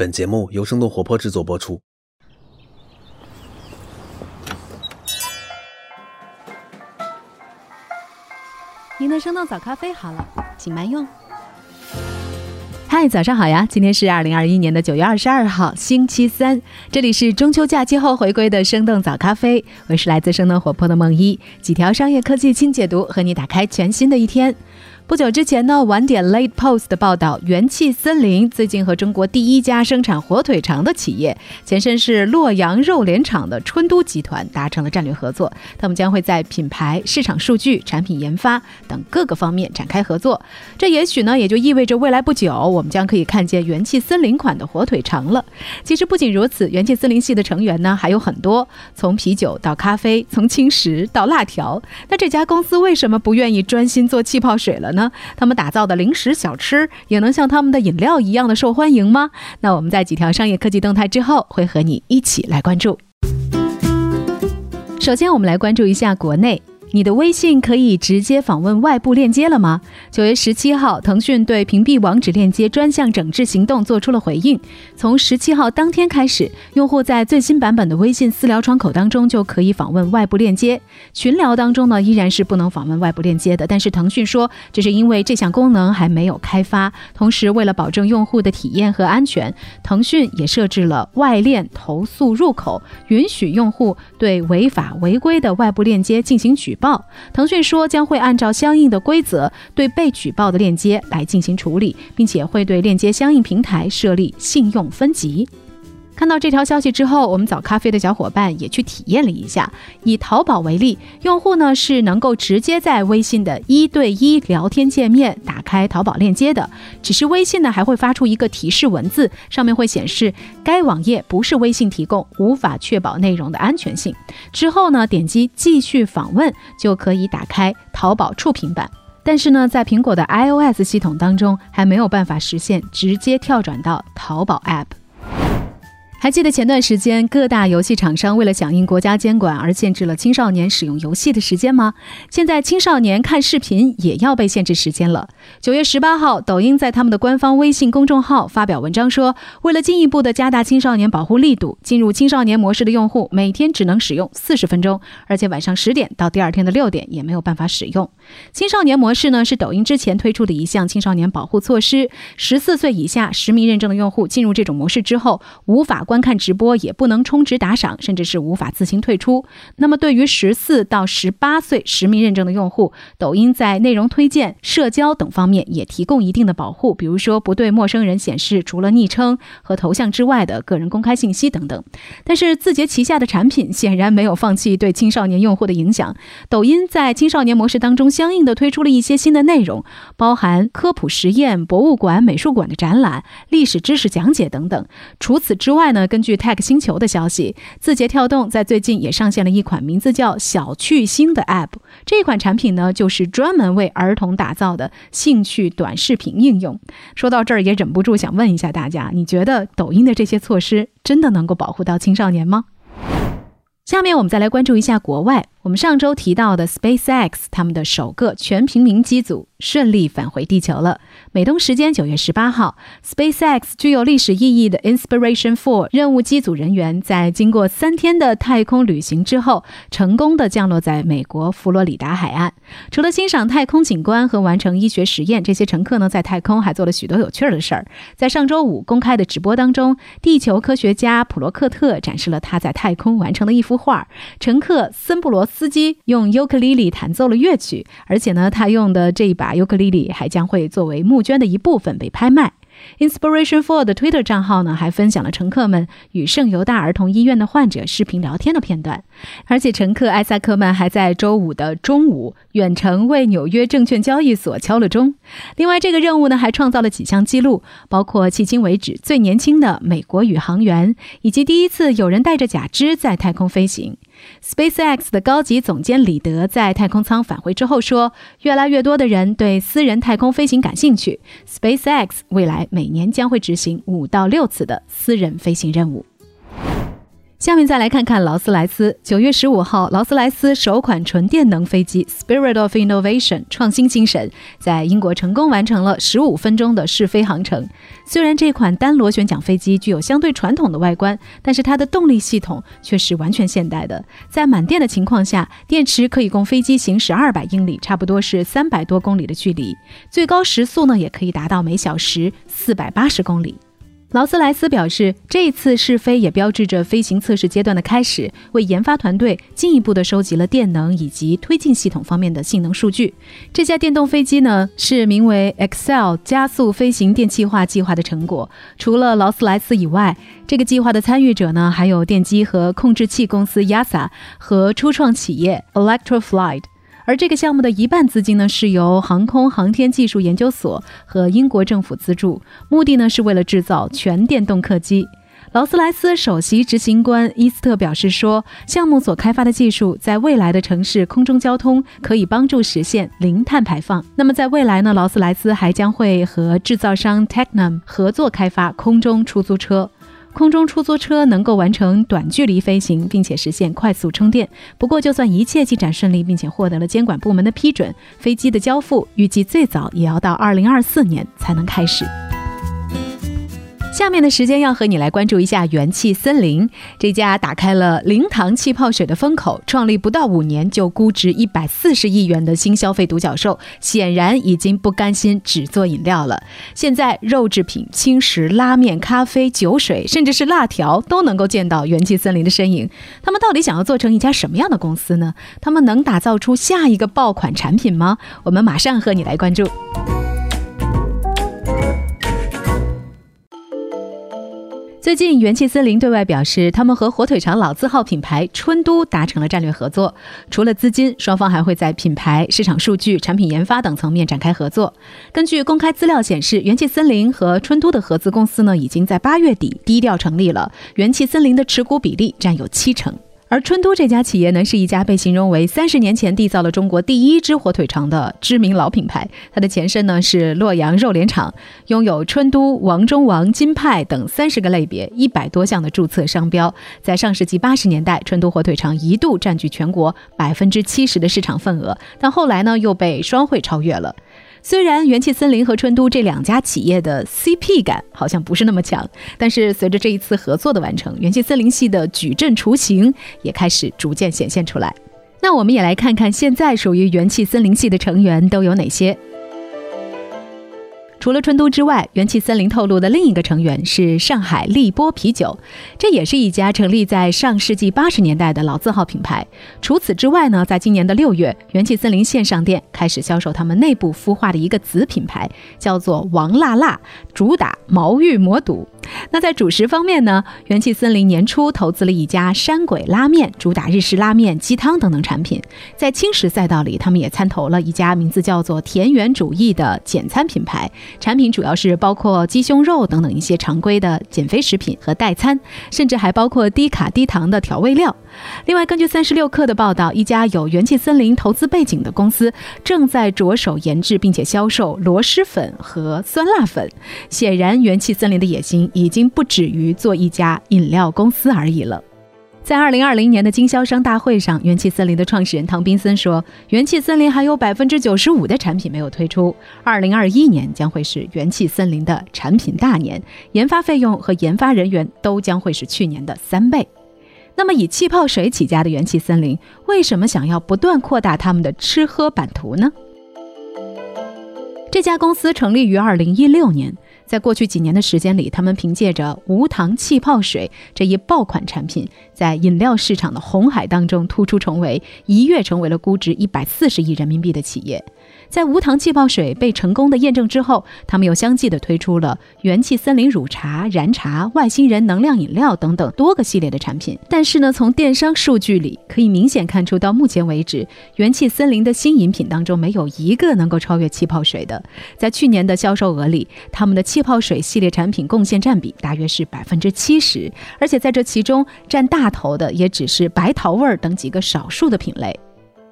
本节目由生动活泼制作播出。您的生动早咖啡好了，请慢用。嗨，早上好呀！今天是二零二一年的九月二十二号，星期三。这里是中秋假期后回归的生动早咖啡，我是来自生动活泼的梦一，几条商业科技轻解读，和你打开全新的一天。不久之前呢，晚点 Late Post 的报道，元气森林最近和中国第一家生产火腿肠的企业，前身是洛阳肉联厂的春都集团达成了战略合作。他们将会在品牌、市场数据、产品研发等各个方面展开合作。这也许呢，也就意味着未来不久，我们将可以看见元气森林款的火腿肠了。其实不仅如此，元气森林系的成员呢还有很多，从啤酒到咖啡，从轻食到辣条。那这家公司为什么不愿意专心做气泡水了呢？他们打造的零食小吃也能像他们的饮料一样的受欢迎吗？那我们在几条商业科技动态之后，会和你一起来关注。首先，我们来关注一下国内。你的微信可以直接访问外部链接了吗？九月十七号，腾讯对屏蔽网址链接专项整治行动做出了回应。从十七号当天开始，用户在最新版本的微信私聊窗口当中就可以访问外部链接。群聊当中呢，依然是不能访问外部链接的。但是腾讯说，这是因为这项功能还没有开发。同时，为了保证用户的体验和安全，腾讯也设置了外链投诉入口，允许用户对违法违规的外部链接进行举。报腾讯说将会按照相应的规则对被举报的链接来进行处理，并且会对链接相应平台设立信用分级。看到这条消息之后，我们早咖啡的小伙伴也去体验了一下。以淘宝为例，用户呢是能够直接在微信的一对一聊天界面打开淘宝链接的，只是微信呢还会发出一个提示文字，上面会显示该网页不是微信提供，无法确保内容的安全性。之后呢，点击继续访问就可以打开淘宝触屏版。但是呢，在苹果的 iOS 系统当中还没有办法实现直接跳转到淘宝 App。还记得前段时间各大游戏厂商为了响应国家监管而限制了青少年使用游戏的时间吗？现在青少年看视频也要被限制时间了。九月十八号，抖音在他们的官方微信公众号发表文章说，为了进一步的加大青少年保护力度，进入青少年模式的用户每天只能使用四十分钟，而且晚上十点到第二天的六点也没有办法使用。青少年模式呢是抖音之前推出的一项青少年保护措施，十四岁以下实名认证的用户进入这种模式之后无法。观看直播也不能充值打赏，甚至是无法自行退出。那么，对于十四到十八岁实名认证的用户，抖音在内容推荐、社交等方面也提供一定的保护，比如说不对陌生人显示除了昵称和头像之外的个人公开信息等等。但是，字节旗下的产品显然没有放弃对青少年用户的影响。抖音在青少年模式当中，相应的推出了一些新的内容，包含科普实验、博物馆、美术馆的展览、历史知识讲解等等。除此之外呢？根据 Tech 星球的消息，字节跳动在最近也上线了一款名字叫“小趣星”的 App。这款产品呢，就是专门为儿童打造的兴趣短视频应用。说到这儿，也忍不住想问一下大家：你觉得抖音的这些措施真的能够保护到青少年吗？下面我们再来关注一下国外。我们上周提到的 SpaceX，他们的首个全平民机组顺利返回地球了。美东时间九月十八号，SpaceX 具有历史意义的 inspiration for 任务机组人员在经过三天的太空旅行之后，成功的降落在美国佛罗里达海岸。除了欣赏太空景观和完成医学实验，这些乘客呢在太空还做了许多有趣的事儿。在上周五公开的直播当中，地球科学家普罗克特展示了他在太空完成的一幅画。乘客森布罗。司机用尤克里里弹奏了乐曲，而且呢，他用的这一把尤克里里还将会作为募捐的一部分被拍卖。Inspiration Four 的 Twitter 账号呢，还分享了乘客们与圣犹大儿童医院的患者视频聊天的片段。而且，乘客艾萨克曼还在周五的中午远程为纽约证券交易所敲了钟。另外，这个任务呢，还创造了几项记录，包括迄今为止最年轻的美国宇航员，以及第一次有人带着假肢在太空飞行。SpaceX 的高级总监李德在太空舱返回之后说：“越来越多的人对私人太空飞行感兴趣。SpaceX 未来每年将会执行五到六次的私人飞行任务。”下面再来看看劳斯莱斯。九月十五号，劳斯莱斯首款纯电能飞机 Spirit of Innovation 创新精神在英国成功完成了十五分钟的试飞航程。虽然这款单螺旋桨飞机具有相对传统的外观，但是它的动力系统却是完全现代的。在满电的情况下，电池可以供飞机行驶二百英里，差不多是三百多公里的距离。最高时速呢，也可以达到每小时四百八十公里。劳斯莱斯表示，这一次试飞也标志着飞行测试阶段的开始，为研发团队进一步的收集了电能以及推进系统方面的性能数据。这架电动飞机呢，是名为 Excel 加速飞行电气化计划的成果。除了劳斯莱斯以外，这个计划的参与者呢，还有电机和控制器公司 YASA 和初创企业 Electroflight。而这个项目的一半资金呢，是由航空航天技术研究所和英国政府资助，目的呢是为了制造全电动客机。劳斯莱斯首席执行官伊斯特表示说，项目所开发的技术在未来的城市空中交通可以帮助实现零碳排放。那么在未来呢，劳斯莱斯还将会和制造商 Technam 合作开发空中出租车。空中出租车能够完成短距离飞行，并且实现快速充电。不过，就算一切进展顺利，并且获得了监管部门的批准，飞机的交付预计最早也要到二零二四年才能开始。下面的时间要和你来关注一下元气森林这家打开了零糖气泡水的风口，创立不到五年就估值一百四十亿元的新消费独角兽，显然已经不甘心只做饮料了。现在肉制品、轻食、拉面、咖啡、酒水，甚至是辣条都能够见到元气森林的身影。他们到底想要做成一家什么样的公司呢？他们能打造出下一个爆款产品吗？我们马上和你来关注。最近，元气森林对外表示，他们和火腿肠老字号品牌春都达成了战略合作。除了资金，双方还会在品牌、市场数据、产品研发等层面展开合作。根据公开资料显示，元气森林和春都的合资公司呢，已经在八月底低调成立了。元气森林的持股比例占有七成。而春都这家企业呢，是一家被形容为三十年前缔造了中国第一只火腿肠的知名老品牌。它的前身呢是洛阳肉联厂，拥有春都、王中王、金派等三十个类别、一百多项的注册商标。在上世纪八十年代，春都火腿肠一度占据全国百分之七十的市场份额，但后来呢又被双汇超越了。虽然元气森林和春都这两家企业的 CP 感好像不是那么强，但是随着这一次合作的完成，元气森林系的矩阵雏形也开始逐渐显现出来。那我们也来看看现在属于元气森林系的成员都有哪些。除了春都之外，元气森林透露的另一个成员是上海立波啤酒，这也是一家成立在上世纪八十年代的老字号品牌。除此之外呢，在今年的六月，元气森林线上店开始销售他们内部孵化的一个子品牌，叫做王辣辣，主打毛芋魔肚。那在主食方面呢，元气森林年初投资了一家山鬼拉面，主打日式拉面、鸡汤等等产品。在轻食赛道里，他们也参投了一家名字叫做田园主义的简餐品牌，产品主要是包括鸡胸肉等等一些常规的减肥食品和代餐，甚至还包括低卡低糖的调味料。另外，根据三十六氪的报道，一家有元气森林投资背景的公司正在着手研制并且销售螺蛳粉和酸辣粉。显然，元气森林的野心已经不止于做一家饮料公司而已了。在二零二零年的经销商大会上，元气森林的创始人唐宾森说：“元气森林还有百分之九十五的产品没有推出，二零二一年将会是元气森林的产品大年，研发费用和研发人员都将会是去年的三倍。”那么，以气泡水起家的元气森林，为什么想要不断扩大他们的吃喝版图呢？这家公司成立于二零一六年。在过去几年的时间里，他们凭借着无糖气泡水这一爆款产品，在饮料市场的红海当中突出重围，一跃成为了估值一百四十亿人民币的企业。在无糖气泡水被成功的验证之后，他们又相继的推出了元气森林乳茶、燃茶、外星人能量饮料等等多个系列的产品。但是呢，从电商数据里可以明显看出，到目前为止，元气森林的新饮品当中没有一个能够超越气泡水的。在去年的销售额里，他们的气气泡水系列产品贡献占比大约是百分之七十，而且在这其中占大头的也只是白桃味儿等几个少数的品类。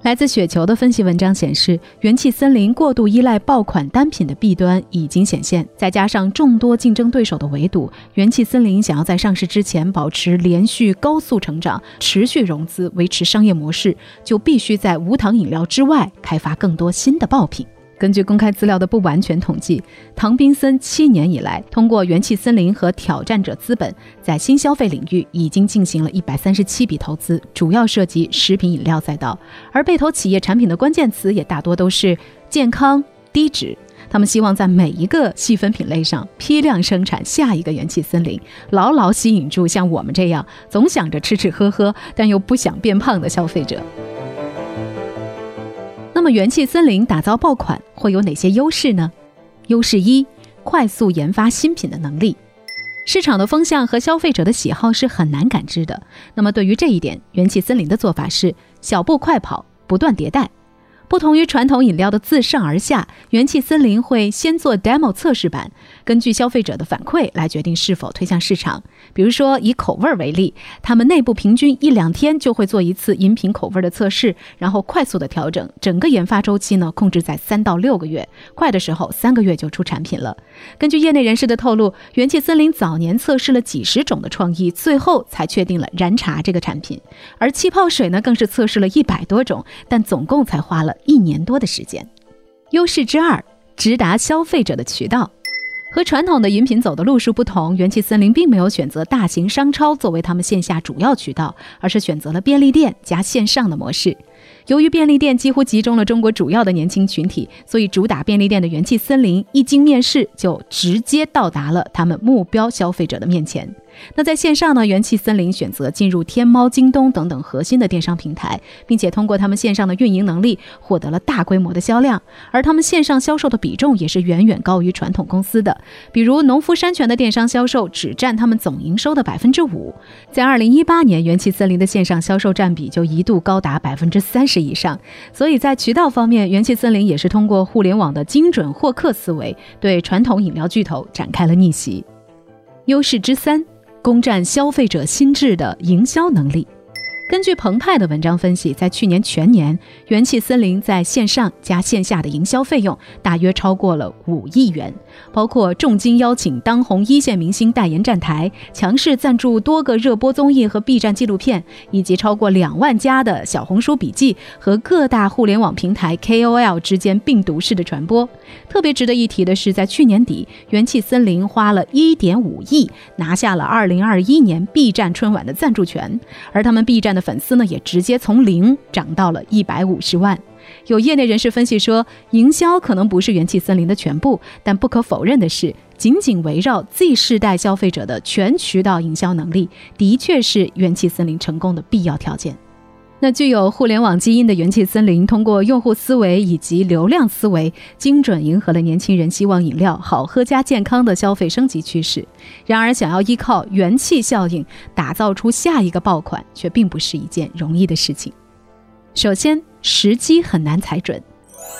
来自雪球的分析文章显示，元气森林过度依赖爆款单品的弊端已经显现，再加上众多竞争对手的围堵，元气森林想要在上市之前保持连续高速成长、持续融资、维持商业模式，就必须在无糖饮料之外开发更多新的爆品。根据公开资料的不完全统计，唐宾森七年以来通过元气森林和挑战者资本，在新消费领域已经进行了一百三十七笔投资，主要涉及食品饮料赛道。而被投企业产品的关键词也大多都是健康、低脂。他们希望在每一个细分品类上批量生产下一个元气森林，牢牢吸引住像我们这样总想着吃吃喝喝，但又不想变胖的消费者。那么，元气森林打造爆款会有哪些优势呢？优势一：快速研发新品的能力。市场的风向和消费者的喜好是很难感知的。那么，对于这一点，元气森林的做法是小步快跑，不断迭代。不同于传统饮料的自上而下，元气森林会先做 demo 测试版，根据消费者的反馈来决定是否推向市场。比如说以口味为例，他们内部平均一两天就会做一次饮品口味的测试，然后快速的调整。整个研发周期呢控制在三到六个月，快的时候三个月就出产品了。根据业内人士的透露，元气森林早年测试了几十种的创意，最后才确定了燃茶这个产品。而气泡水呢更是测试了一百多种，但总共才花了。一年多的时间，优势之二，直达消费者的渠道。和传统的饮品走的路数不同，元气森林并没有选择大型商超作为他们线下主要渠道，而是选择了便利店加线上的模式。由于便利店几乎集中了中国主要的年轻群体，所以主打便利店的元气森林一经面世就直接到达了他们目标消费者的面前。那在线上呢？元气森林选择进入天猫、京东等等核心的电商平台，并且通过他们线上的运营能力获得了大规模的销量。而他们线上销售的比重也是远远高于传统公司的。比如农夫山泉的电商销售只占他们总营收的百分之五，在二零一八年，元气森林的线上销售占比就一度高达百分之三十以上。所以在渠道方面，元气森林也是通过互联网的精准获客思维，对传统饮料巨头展开了逆袭。优势之三。攻占消费者心智的营销能力。根据澎湃的文章分析，在去年全年，元气森林在线上加线下的营销费用大约超过了五亿元，包括重金邀请当红一线明星代言站台，强势赞助多个热播综艺和 B 站纪录片，以及超过两万加的小红书笔记和各大互联网平台 KOL 之间病毒式的传播。特别值得一提的是，在去年底，元气森林花了一点五亿拿下了二零二一年 B 站春晚的赞助权，而他们 B 站的。粉丝呢也直接从零涨到了一百五十万。有业内人士分析说，营销可能不是元气森林的全部，但不可否认的是，紧紧围绕 Z 世代消费者的全渠道营销能力，的确是元气森林成功的必要条件。那具有互联网基因的元气森林，通过用户思维以及流量思维，精准迎合了年轻人希望饮料好喝加健康的消费升级趋势。然而，想要依靠元气效应打造出下一个爆款，却并不是一件容易的事情。首先，时机很难踩准。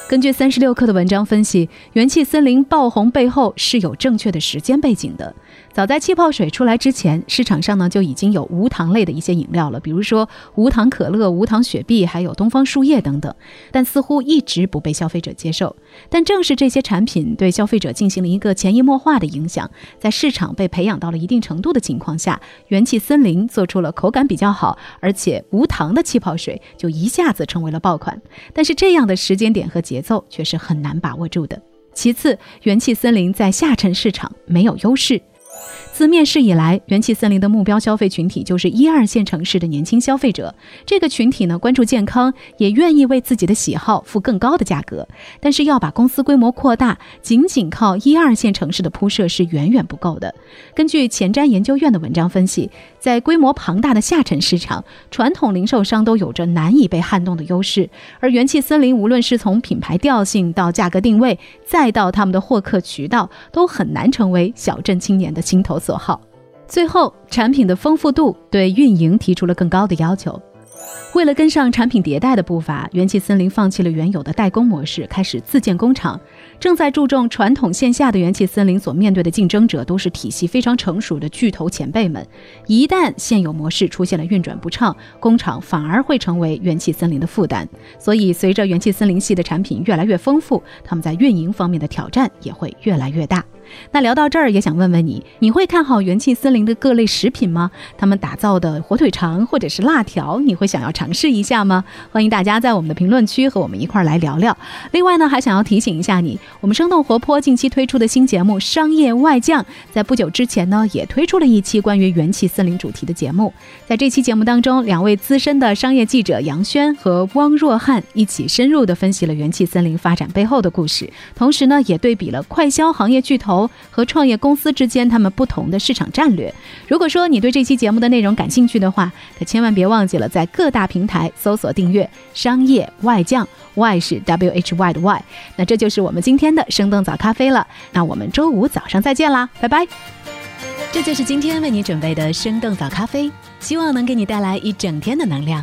根据三十六氪的文章分析，元气森林爆红背后是有正确的时间背景的。早在气泡水出来之前，市场上呢就已经有无糖类的一些饮料了，比如说无糖可乐、无糖雪碧，还有东方树叶等等，但似乎一直不被消费者接受。但正是这些产品对消费者进行了一个潜移默化的影响，在市场被培养到了一定程度的情况下，元气森林做出了口感比较好而且无糖的气泡水，就一下子成为了爆款。但是这样的时间点和节奏却是很难把握住的。其次，元气森林在下沉市场没有优势。自面世以来，元气森林的目标消费群体就是一二线城市的年轻消费者。这个群体呢，关注健康，也愿意为自己的喜好付更高的价格。但是要把公司规模扩大，仅仅靠一二线城市的铺设是远远不够的。根据前瞻研究院的文章分析，在规模庞大的下沉市场，传统零售商都有着难以被撼动的优势。而元气森林无论是从品牌调性到价格定位，再到他们的获客渠道，都很难成为小镇青年的心头。所好，最后产品的丰富度对运营提出了更高的要求。为了跟上产品迭代的步伐，元气森林放弃了原有的代工模式，开始自建工厂。正在注重传统线下的元气森林所面对的竞争者，都是体系非常成熟的巨头前辈们。一旦现有模式出现了运转不畅，工厂反而会成为元气森林的负担。所以，随着元气森林系的产品越来越丰富，他们在运营方面的挑战也会越来越大。那聊到这儿，也想问问你，你会看好元气森林的各类食品吗？他们打造的火腿肠或者是辣条，你会想要尝试一下吗？欢迎大家在我们的评论区和我们一块儿来聊聊。另外呢，还想要提醒一下你，我们生动活泼近期推出的新节目《商业外将》，在不久之前呢，也推出了一期关于元气森林主题的节目。在这期节目当中，两位资深的商业记者杨轩和汪若汉一起深入的分析了元气森林发展背后的故事，同时呢，也对比了快消行业巨头。和创业公司之间，他们不同的市场战略。如果说你对这期节目的内容感兴趣的话，可千万别忘记了在各大平台搜索订阅“商业外将 ”，Y 是 W H Y 的 Y。那这就是我们今天的生动早咖啡了。那我们周五早上再见啦，拜拜。这就是今天为你准备的生动早咖啡，希望能给你带来一整天的能量。